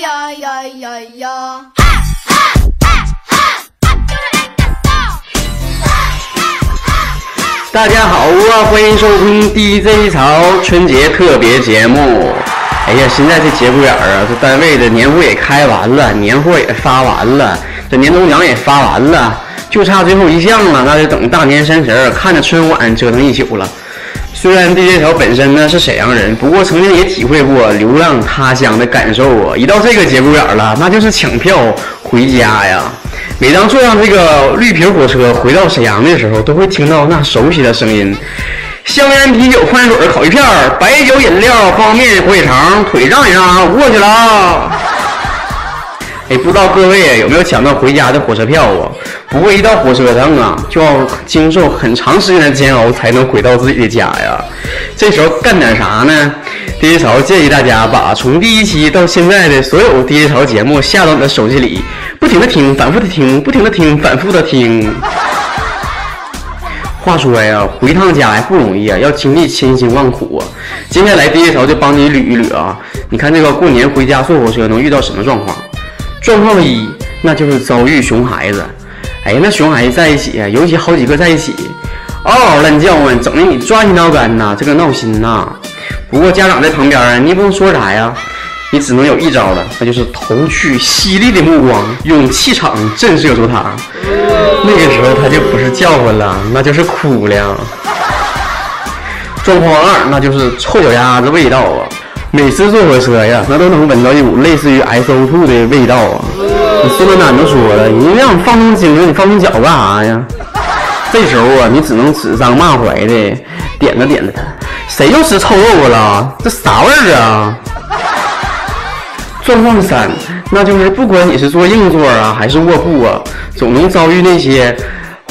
呀呀呀呀！大家好啊，欢迎收听 DJ 潮春节特别节目。哎呀，现在这节骨眼儿啊，这单位的年会也开完了，年货也发完了，这年终奖也发完了，就差最后一项了，那就等大年三十儿看着春晚折腾一宿了。虽然 DJ 潮本身呢是沈阳人，不过曾经也体会过流浪他乡的感受啊。一到这个节骨眼了，那就是抢票回家呀。每当坐上这个绿皮火车回到沈阳的时候，都会听到那熟悉的声音：香烟、啤酒、矿泉水、烤鱼片、白酒、饮料、方便面、火腿肠、腿让一让，过去了啊。哎，不知道各位有没有抢到回家的火车票啊？不过一到火车上啊，就要经受很长时间的煎熬才能回到自己的家呀。这时候干点啥呢？DJ 潮建议大家把从第一期到现在的所有 DJ 潮节目下到你的手机里，不停的听，反复的听，不停的听，反复的听。话说呀，回趟家呀不容易啊，要经历千辛万苦啊。接下来 DJ 潮就帮你捋一捋啊。你看这个过年回家坐火车能遇到什么状况？状况一，那就是遭遇熊孩子。哎，那熊孩子在一起啊，尤其好几个在一起，嗷嗷乱叫啊，整的你抓心挠肝呐，这个闹心呐。不过家长在旁边啊，你也不能说啥呀，你只能有一招了，那就是投去犀利的目光，用气场震慑住他。那个时候他就不是叫唤了，那就是哭了。状况二，那就是臭脚丫子味道啊。每次坐火车呀，那都能闻到一股类似于 SO2 的味道啊！你孙子丹都说了，人家让你放松精神，你放松脚干啥呀？这时候啊，你只能指桑骂槐的点着点着他，谁又吃臭豆腐了？这啥味儿啊？状况三，那就是不管你是坐硬座啊，还是卧铺啊，总能遭遇那些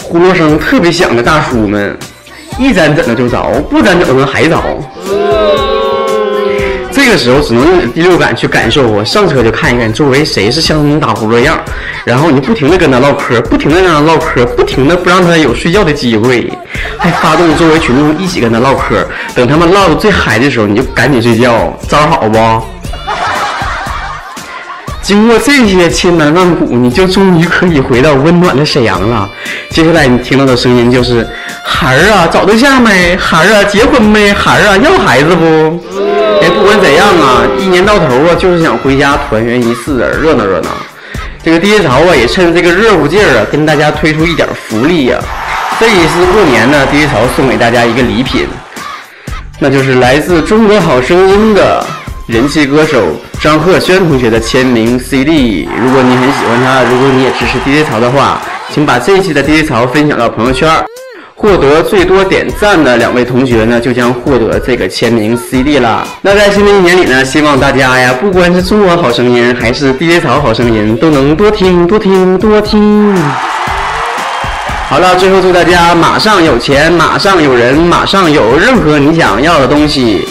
呼噜声特别响的大叔们，一沾枕头就着，不沾枕头还着。这个时候只能用第六感去感受我上车就看一看周围谁是像你打呼噜样，然后你不停的跟他唠嗑，不停的让他唠嗑，不停的不让他有睡觉的机会，还发动周围群众一起跟他唠嗑。等他们唠的最嗨的时候，你就赶紧睡觉，招好不？经过这些千难万苦，你就终于可以回到温暖的沈阳了。接下来你听到的声音就是：孩儿啊，找对象没？孩儿啊，结婚没？孩儿啊，要孩子不？哎，不管怎样啊，一年到头啊，就是想回家团圆一次，热闹热闹。这个 DJ 潮啊，也趁这个热乎劲儿啊，跟大家推出一点福利呀、这一次过年呢，DJ 潮送给大家一个礼品，那就是来自《中国好声音》的人气歌手张赫宣同学的签名 CD。如果你很喜欢他，如果你也支持 DJ 潮的话，请把这一期的 DJ 潮分享到朋友圈。获得最多点赞的两位同学呢，就将获得这个签名 CD 啦。那在新的一年里呢，希望大家呀，不管是中国好声音还是 DJ 潮好声音，都能多听多听多听。好了，最后祝大家马上有钱，马上有人，马上有任何你想要的东西。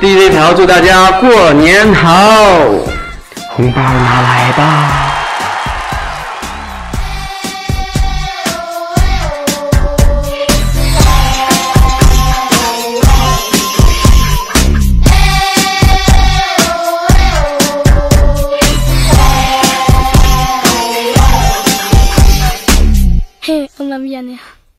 DJ 潮祝大家过年好，红包拿来吧。我明天。